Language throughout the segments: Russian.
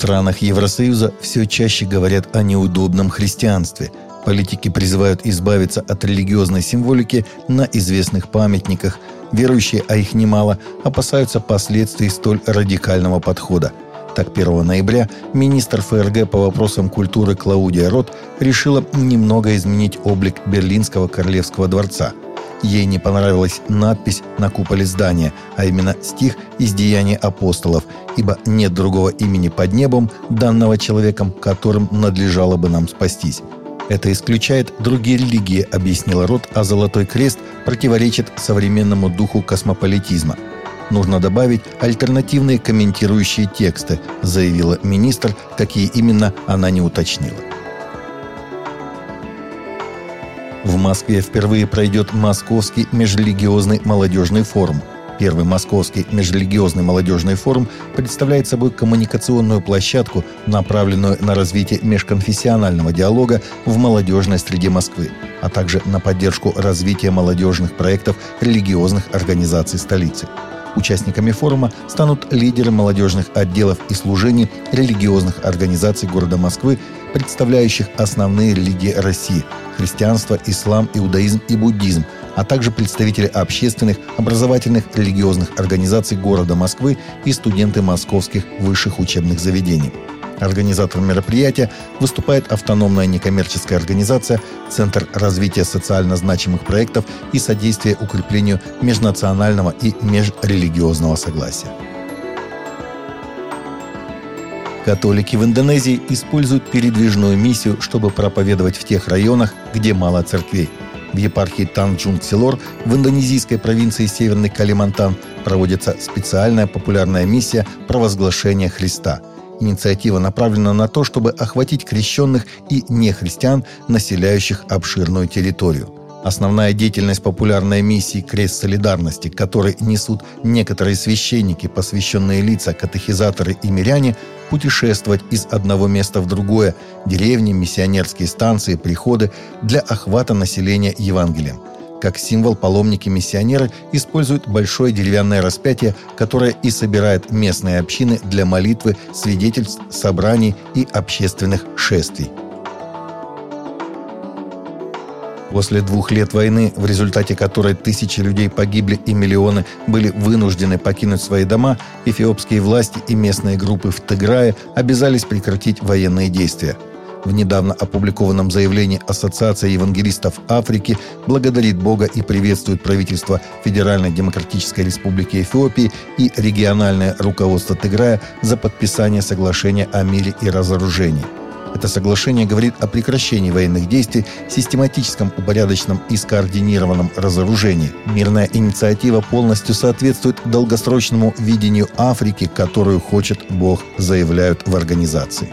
странах Евросоюза все чаще говорят о неудобном христианстве. Политики призывают избавиться от религиозной символики на известных памятниках. Верующие, а их немало, опасаются последствий столь радикального подхода. Так, 1 ноября министр ФРГ по вопросам культуры Клаудия Рот решила немного изменить облик Берлинского королевского дворца – Ей не понравилась надпись на куполе здания, а именно стих из деяний апостолов, ибо нет другого имени под небом, данного человеком, которым надлежало бы нам спастись. Это исключает другие религии, объяснила Рот, а Золотой Крест противоречит современному духу космополитизма. Нужно добавить альтернативные комментирующие тексты, заявила министр, какие именно она не уточнила. В Москве впервые пройдет Московский межрелигиозный молодежный форум. Первый Московский межрелигиозный молодежный форум представляет собой коммуникационную площадку, направленную на развитие межконфессионального диалога в молодежной среде Москвы, а также на поддержку развития молодежных проектов религиозных организаций столицы. Участниками форума станут лидеры молодежных отделов и служений религиозных организаций города Москвы, представляющих основные религии России – христианство, ислам, иудаизм и буддизм, а также представители общественных, образовательных, религиозных организаций города Москвы и студенты московских высших учебных заведений. Организатором мероприятия выступает автономная некоммерческая организация Центр развития социально значимых проектов и содействия укреплению межнационального и межрелигиозного согласия. Католики в Индонезии используют передвижную миссию, чтобы проповедовать в тех районах, где мало церквей. В епархии Танджунг-Силор в индонезийской провинции Северный Калимантан проводится специальная популярная миссия провозглашения Христа – Инициатива направлена на то, чтобы охватить крещенных и нехристиан, населяющих обширную территорию. Основная деятельность популярной миссии «Крест солидарности», которой несут некоторые священники, посвященные лица, катехизаторы и миряне, путешествовать из одного места в другое – деревни, миссионерские станции, приходы – для охвата населения Евангелием – как символ паломники-миссионеры используют большое деревянное распятие, которое и собирает местные общины для молитвы, свидетельств, собраний и общественных шествий. После двух лет войны, в результате которой тысячи людей погибли и миллионы были вынуждены покинуть свои дома, эфиопские власти и местные группы в Тыграе обязались прекратить военные действия – в недавно опубликованном заявлении Ассоциация евангелистов Африки благодарит Бога и приветствует правительство Федеральной Демократической Республики Эфиопии и региональное руководство Тыграя за подписание соглашения о мире и разоружении. Это соглашение говорит о прекращении военных действий, систематическом, упорядоченном и скоординированном разоружении. Мирная инициатива полностью соответствует долгосрочному видению Африки, которую хочет Бог, заявляют в организации.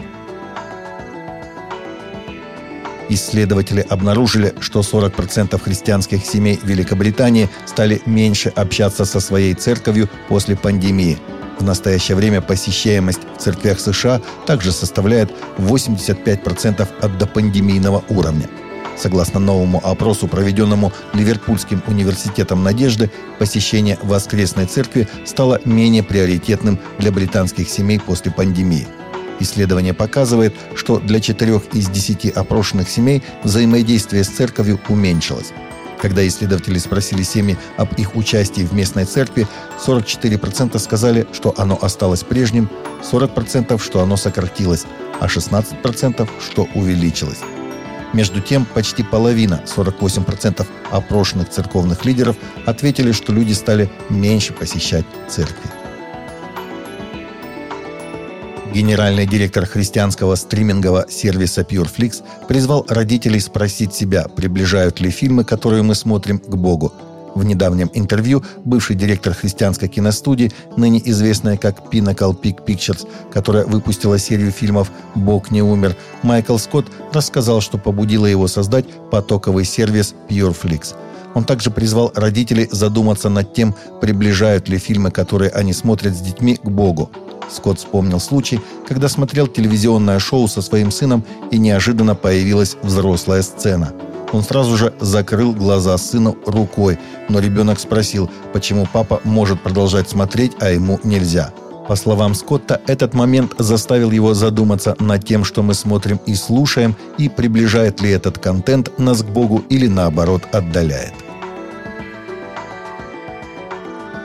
Исследователи обнаружили, что 40% христианских семей Великобритании стали меньше общаться со своей церковью после пандемии. В настоящее время посещаемость в церквях США также составляет 85% от допандемийного уровня. Согласно новому опросу, проведенному Ливерпульским университетом Надежды, посещение воскресной церкви стало менее приоритетным для британских семей после пандемии – Исследование показывает, что для четырех из десяти опрошенных семей взаимодействие с церковью уменьшилось. Когда исследователи спросили семьи об их участии в местной церкви, 44% сказали, что оно осталось прежним, 40% что оно сократилось, а 16% что увеличилось. Между тем, почти половина, 48% опрошенных церковных лидеров ответили, что люди стали меньше посещать церкви. Генеральный директор христианского стримингового сервиса PureFlix призвал родителей спросить себя, приближают ли фильмы, которые мы смотрим, к Богу. В недавнем интервью бывший директор христианской киностудии, ныне известная как Pinnacle Peak Pictures, которая выпустила серию фильмов «Бог не умер», Майкл Скотт рассказал, что побудило его создать потоковый сервис PureFlix – он также призвал родителей задуматься над тем, приближают ли фильмы, которые они смотрят с детьми, к Богу. Скотт вспомнил случай, когда смотрел телевизионное шоу со своим сыном и неожиданно появилась взрослая сцена. Он сразу же закрыл глаза сыну рукой, но ребенок спросил, почему папа может продолжать смотреть, а ему нельзя. По словам Скотта, этот момент заставил его задуматься над тем, что мы смотрим и слушаем, и приближает ли этот контент нас к Богу или наоборот отдаляет.